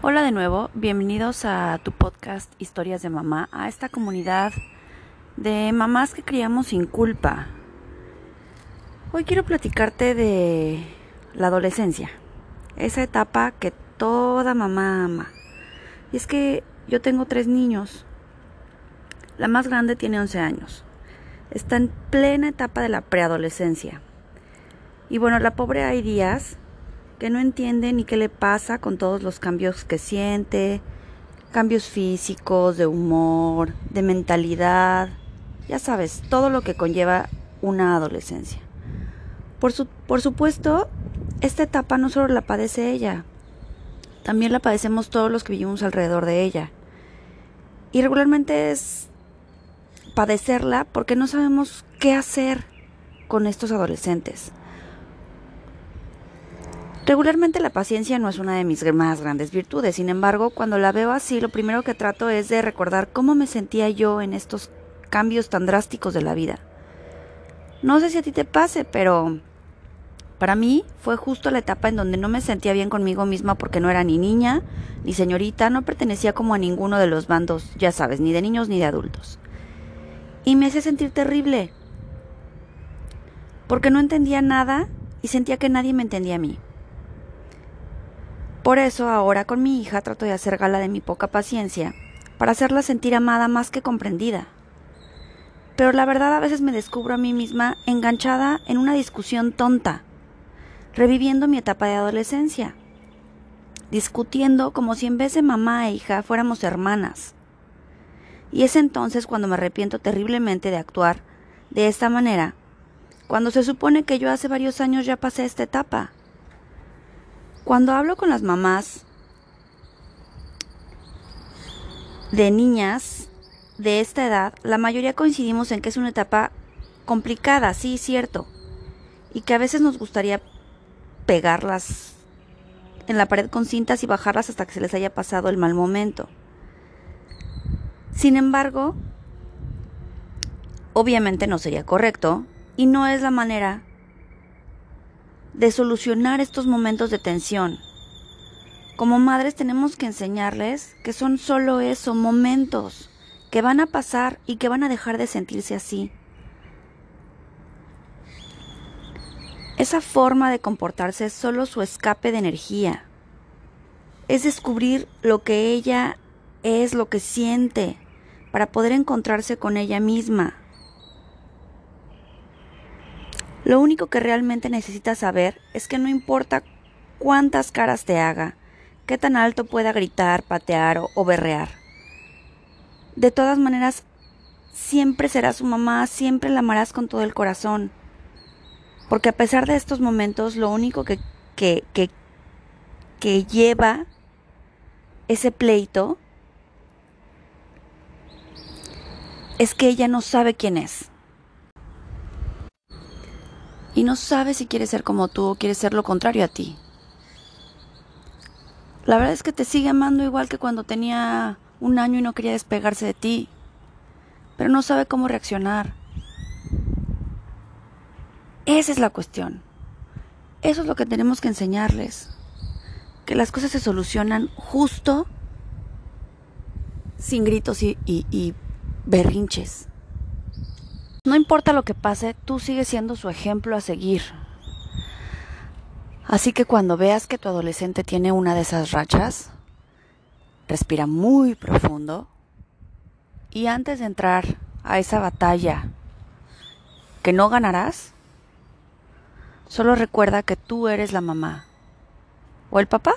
Hola de nuevo, bienvenidos a tu podcast Historias de Mamá, a esta comunidad de mamás que criamos sin culpa. Hoy quiero platicarte de la adolescencia, esa etapa que toda mamá ama. Y es que yo tengo tres niños, la más grande tiene 11 años, está en plena etapa de la preadolescencia. Y bueno, la pobre hay días que no entiende ni qué le pasa con todos los cambios que siente, cambios físicos, de humor, de mentalidad, ya sabes, todo lo que conlleva una adolescencia. Por, supuesto, esta etapa no solo la padece ella, también la padecemos todos los que vivimos alrededor de ella. Y regularmente es padecerla porque no sabemos qué hacer con estos adolescentes. Regularmente la paciencia no es una de mis más grandes virtudes, sin embargo, cuando la veo así, lo primero que trato es de recordar cómo me sentía yo en estos cambios tan drásticos de la vida. No sé si a ti te pase, pero para mí fue justo la etapa en donde no me sentía bien conmigo misma porque no era ni niña ni señorita, no pertenecía como a ninguno de los bandos, ya sabes, ni de niños ni de adultos. Y me hacía sentir terrible, porque no entendía nada y sentía que nadie me entendía a mí. Por eso ahora con mi hija trato de hacer gala de mi poca paciencia, para hacerla sentir amada más que comprendida. Pero la verdad a veces me descubro a mí misma enganchada en una discusión tonta, reviviendo mi etapa de adolescencia, discutiendo como si en vez de mamá e hija fuéramos hermanas. Y es entonces cuando me arrepiento terriblemente de actuar de esta manera, cuando se supone que yo hace varios años ya pasé esta etapa. Cuando hablo con las mamás de niñas de esta edad, la mayoría coincidimos en que es una etapa complicada, sí, cierto, y que a veces nos gustaría pegarlas en la pared con cintas y bajarlas hasta que se les haya pasado el mal momento. Sin embargo, obviamente no sería correcto y no es la manera de solucionar estos momentos de tensión. Como madres tenemos que enseñarles que son solo eso, momentos, que van a pasar y que van a dejar de sentirse así. Esa forma de comportarse es solo su escape de energía. Es descubrir lo que ella es, lo que siente, para poder encontrarse con ella misma. Lo único que realmente necesitas saber es que no importa cuántas caras te haga, qué tan alto pueda gritar, patear o, berrear. De todas maneras, siempre será su mamá, siempre la amarás con todo el corazón. Porque a pesar de estos momentos, lo único que, que, que, que lleva ese pleito es que ella no sabe quién es y no sabe si quiere ser como tú o quiere ser lo contrario a ti. La verdad es que te sigue amando igual que cuando tenía un año y no quería despegarse de ti, pero no sabe cómo reaccionar. Esa es la cuestión. Eso es lo que tenemos que enseñarles. Que las cosas se solucionan justo sin gritos y, y berrinches. No importa lo que pase, tú sigues siendo su ejemplo a seguir. Así que cuando veas que tu adolescente tiene una de esas rachas, respira muy profundo y antes de entrar a esa batalla que no ganarás, solo recuerda que tú eres la mamá o el papá,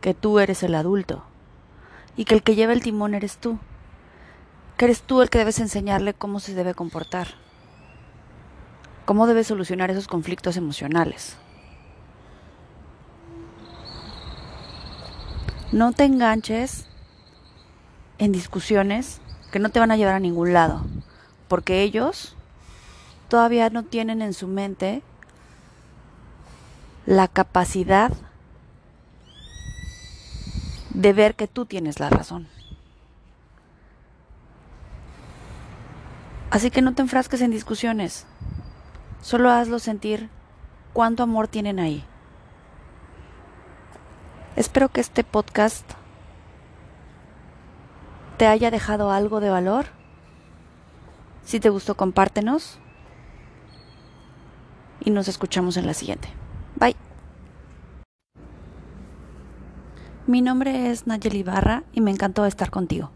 que tú eres el adulto y que el que lleva el timón eres tú que eres tú el que debes enseñarle cómo se debe comportar, cómo debe solucionar esos conflictos emocionales. No te enganches en discusiones que no te van a llevar a ningún lado, porque ellos todavía no tienen en su mente la capacidad de ver que tú tienes la razón. Así que no te enfrasques en discusiones. Solo hazlo sentir cuánto amor tienen ahí. Espero que este podcast te haya dejado algo de valor. Si te gustó, compártenos. Y nos escuchamos en la siguiente. Bye. Mi nombre es Nayeli Barra y me encantó estar contigo.